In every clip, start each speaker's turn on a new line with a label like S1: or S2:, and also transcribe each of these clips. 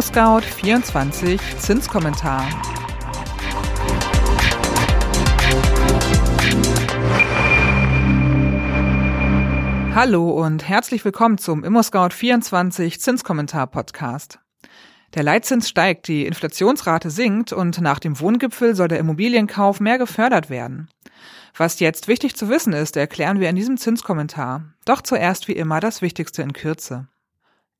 S1: ImmoScout 24 Zinskommentar. Hallo und herzlich willkommen zum ImmoScout 24 Zinskommentar Podcast. Der Leitzins steigt, die Inflationsrate sinkt und nach dem Wohngipfel soll der Immobilienkauf mehr gefördert werden. Was jetzt wichtig zu wissen ist, erklären wir in diesem Zinskommentar. Doch zuerst wie immer das Wichtigste in Kürze.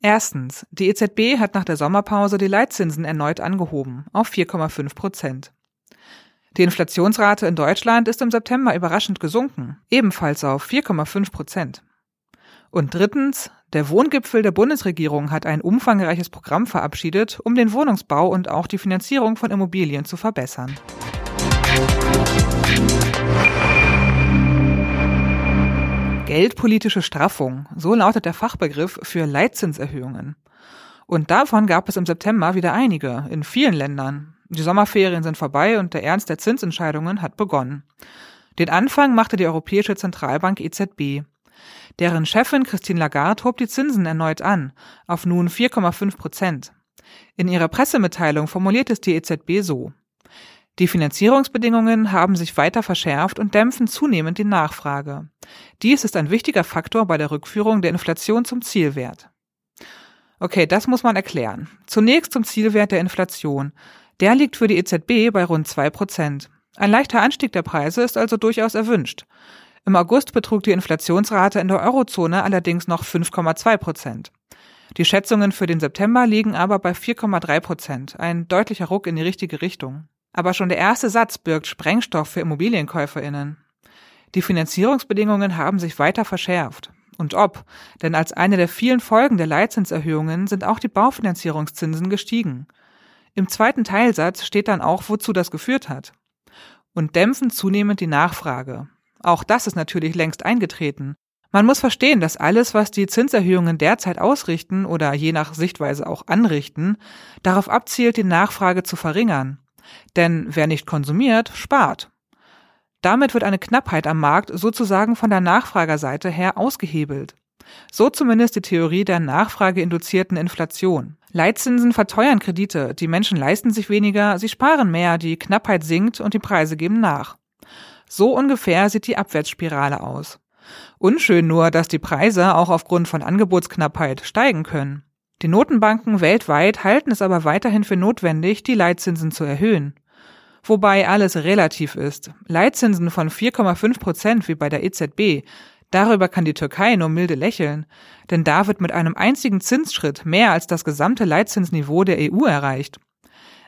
S1: Erstens. Die EZB hat nach der Sommerpause die Leitzinsen erneut angehoben auf 4,5 Prozent. Die Inflationsrate in Deutschland ist im September überraschend gesunken, ebenfalls auf 4,5 Prozent. Und drittens, der Wohngipfel der Bundesregierung hat ein umfangreiches Programm verabschiedet, um den Wohnungsbau und auch die Finanzierung von Immobilien zu verbessern. Geldpolitische Straffung, so lautet der Fachbegriff für Leitzinserhöhungen. Und davon gab es im September wieder einige, in vielen Ländern. Die Sommerferien sind vorbei und der Ernst der Zinsentscheidungen hat begonnen. Den Anfang machte die Europäische Zentralbank EZB. Deren Chefin Christine Lagarde hob die Zinsen erneut an, auf nun 4,5 Prozent. In ihrer Pressemitteilung formuliert es die EZB so. Die Finanzierungsbedingungen haben sich weiter verschärft und dämpfen zunehmend die Nachfrage. Dies ist ein wichtiger Faktor bei der Rückführung der Inflation zum Zielwert. Okay, das muss man erklären. Zunächst zum Zielwert der Inflation. Der liegt für die EZB bei rund zwei Prozent. Ein leichter Anstieg der Preise ist also durchaus erwünscht. Im August betrug die Inflationsrate in der Eurozone allerdings noch 5,2 Prozent. Die Schätzungen für den September liegen aber bei 4,3 Prozent, ein deutlicher Ruck in die richtige Richtung. Aber schon der erste Satz birgt Sprengstoff für Immobilienkäuferinnen. Die Finanzierungsbedingungen haben sich weiter verschärft. Und ob, denn als eine der vielen Folgen der Leitzinserhöhungen sind auch die Baufinanzierungszinsen gestiegen. Im zweiten Teilsatz steht dann auch, wozu das geführt hat. Und dämpfen zunehmend die Nachfrage. Auch das ist natürlich längst eingetreten. Man muss verstehen, dass alles, was die Zinserhöhungen derzeit ausrichten oder je nach Sichtweise auch anrichten, darauf abzielt, die Nachfrage zu verringern. Denn wer nicht konsumiert, spart. Damit wird eine Knappheit am Markt sozusagen von der Nachfragerseite her ausgehebelt. So zumindest die Theorie der nachfrageinduzierten Inflation. Leitzinsen verteuern Kredite, die Menschen leisten sich weniger, sie sparen mehr, die Knappheit sinkt und die Preise geben nach. So ungefähr sieht die Abwärtsspirale aus. Unschön nur, dass die Preise auch aufgrund von Angebotsknappheit steigen können. Die Notenbanken weltweit halten es aber weiterhin für notwendig, die Leitzinsen zu erhöhen. Wobei alles relativ ist. Leitzinsen von 4,5 Prozent wie bei der EZB, darüber kann die Türkei nur milde lächeln, denn da wird mit einem einzigen Zinsschritt mehr als das gesamte Leitzinsniveau der EU erreicht.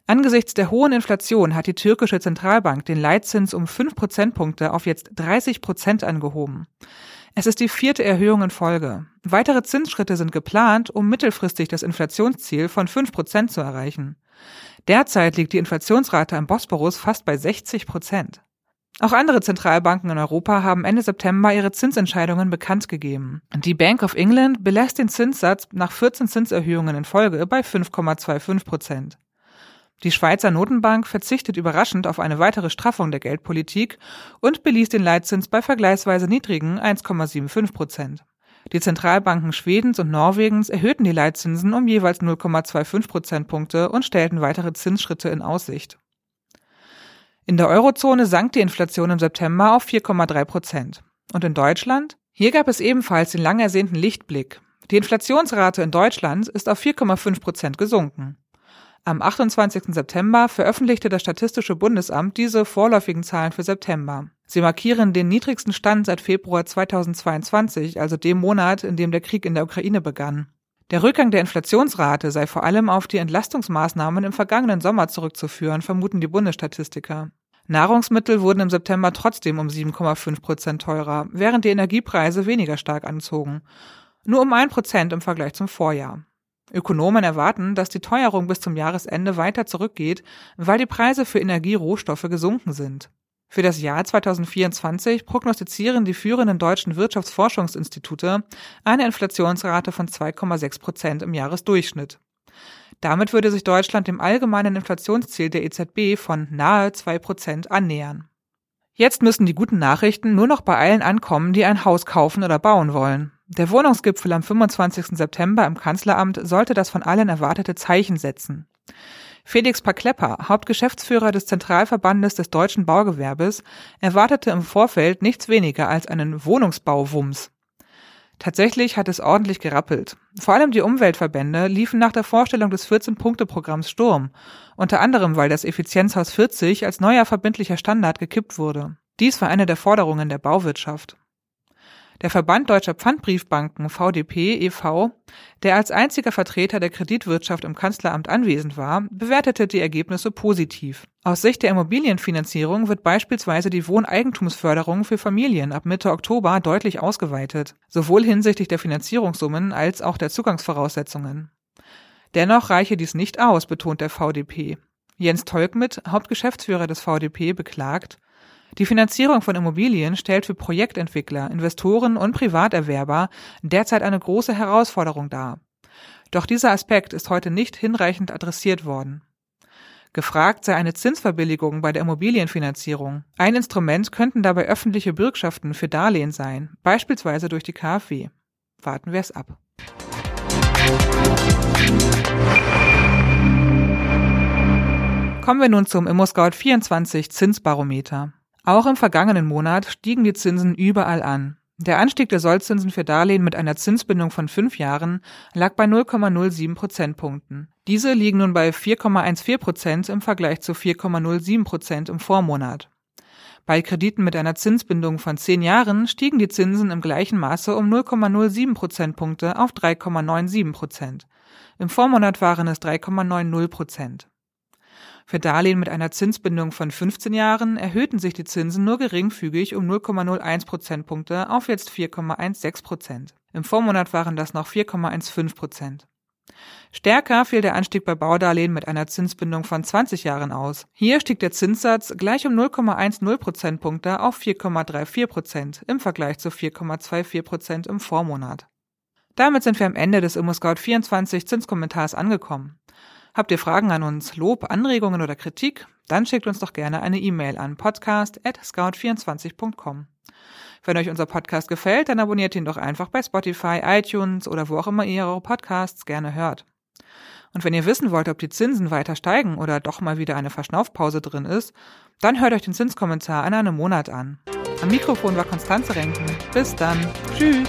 S1: Angesichts der hohen Inflation hat die türkische Zentralbank den Leitzins um 5 Prozentpunkte auf jetzt 30 Prozent angehoben. Es ist die vierte Erhöhung in Folge. Weitere Zinsschritte sind geplant, um mittelfristig das Inflationsziel von 5 Prozent zu erreichen. Derzeit liegt die Inflationsrate am Bosporus fast bei 60 Prozent. Auch andere Zentralbanken in Europa haben Ende September ihre Zinsentscheidungen bekannt gegeben. Die Bank of England belässt den Zinssatz nach 14 Zinserhöhungen in Folge bei 5,25 Prozent. Die Schweizer Notenbank verzichtet überraschend auf eine weitere Straffung der Geldpolitik und beließ den Leitzins bei vergleichsweise niedrigen 1,75 Prozent. Die Zentralbanken Schwedens und Norwegens erhöhten die Leitzinsen um jeweils 0,25 Prozentpunkte und stellten weitere Zinsschritte in Aussicht. In der Eurozone sank die Inflation im September auf 4,3 Prozent. Und in Deutschland? Hier gab es ebenfalls den lang ersehnten Lichtblick. Die Inflationsrate in Deutschland ist auf 4,5 Prozent gesunken. Am 28. September veröffentlichte das Statistische Bundesamt diese vorläufigen Zahlen für September. Sie markieren den niedrigsten Stand seit Februar 2022, also dem Monat, in dem der Krieg in der Ukraine begann. Der Rückgang der Inflationsrate sei vor allem auf die Entlastungsmaßnahmen im vergangenen Sommer zurückzuführen, vermuten die Bundesstatistiker. Nahrungsmittel wurden im September trotzdem um 7,5 Prozent teurer, während die Energiepreise weniger stark anzogen. Nur um ein Prozent im Vergleich zum Vorjahr. Ökonomen erwarten, dass die Teuerung bis zum Jahresende weiter zurückgeht, weil die Preise für Energierohstoffe gesunken sind. Für das Jahr 2024 prognostizieren die führenden deutschen Wirtschaftsforschungsinstitute eine Inflationsrate von 2,6 Prozent im Jahresdurchschnitt. Damit würde sich Deutschland dem allgemeinen Inflationsziel der EZB von nahe 2 Prozent annähern. Jetzt müssen die guten Nachrichten nur noch bei allen ankommen, die ein Haus kaufen oder bauen wollen. Der Wohnungsgipfel am 25. September im Kanzleramt sollte das von allen erwartete Zeichen setzen. Felix Paklepper, Hauptgeschäftsführer des Zentralverbandes des deutschen Baugewerbes, erwartete im Vorfeld nichts weniger als einen Wohnungsbauwumms. Tatsächlich hat es ordentlich gerappelt. Vor allem die Umweltverbände liefen nach der Vorstellung des 14-Punkte-Programms Sturm, unter anderem weil das Effizienzhaus 40 als neuer verbindlicher Standard gekippt wurde. Dies war eine der Forderungen der Bauwirtschaft. Der Verband Deutscher Pfandbriefbanken VDP e.V., der als einziger Vertreter der Kreditwirtschaft im Kanzleramt anwesend war, bewertete die Ergebnisse positiv. Aus Sicht der Immobilienfinanzierung wird beispielsweise die Wohneigentumsförderung für Familien ab Mitte Oktober deutlich ausgeweitet, sowohl hinsichtlich der Finanzierungssummen als auch der Zugangsvoraussetzungen. Dennoch reiche dies nicht aus, betont der VDP. Jens Tolkmit, Hauptgeschäftsführer des VDP, beklagt, die Finanzierung von Immobilien stellt für Projektentwickler, Investoren und Privaterwerber derzeit eine große Herausforderung dar. Doch dieser Aspekt ist heute nicht hinreichend adressiert worden. Gefragt sei eine Zinsverbilligung bei der Immobilienfinanzierung. Ein Instrument könnten dabei öffentliche Bürgschaften für Darlehen sein, beispielsweise durch die KfW. Warten wir es ab. Kommen wir nun zum ImmoScout24 Zinsbarometer. Auch im vergangenen Monat stiegen die Zinsen überall an. Der Anstieg der Sollzinsen für Darlehen mit einer Zinsbindung von fünf Jahren lag bei 0,07 Prozentpunkten. Diese liegen nun bei 4,14 Prozent im Vergleich zu 4,07 Prozent im Vormonat. Bei Krediten mit einer Zinsbindung von zehn Jahren stiegen die Zinsen im gleichen Maße um 0,07 Prozentpunkte auf 3,97 Prozent. Im Vormonat waren es 3,90 Prozent. Für Darlehen mit einer Zinsbindung von 15 Jahren erhöhten sich die Zinsen nur geringfügig um 0,01 Prozentpunkte auf jetzt 4,16 Prozent. Im Vormonat waren das noch 4,15 Prozent. Stärker fiel der Anstieg bei Baudarlehen mit einer Zinsbindung von 20 Jahren aus. Hier stieg der Zinssatz gleich um 0,10 Prozentpunkte auf 4,34 Prozent im Vergleich zu 4,24 Prozent im Vormonat. Damit sind wir am Ende des ImmoScout 24 Zinskommentars angekommen. Habt ihr Fragen an uns, Lob, Anregungen oder Kritik? Dann schickt uns doch gerne eine E-Mail an podcast@scout24.com. Wenn euch unser Podcast gefällt, dann abonniert ihn doch einfach bei Spotify, iTunes oder wo auch immer ihr eure Podcasts gerne hört. Und wenn ihr wissen wollt, ob die Zinsen weiter steigen oder doch mal wieder eine Verschnaufpause drin ist, dann hört euch den Zinskommentar an einem Monat an. Am Mikrofon war Konstanze Renken. Bis dann. Tschüss.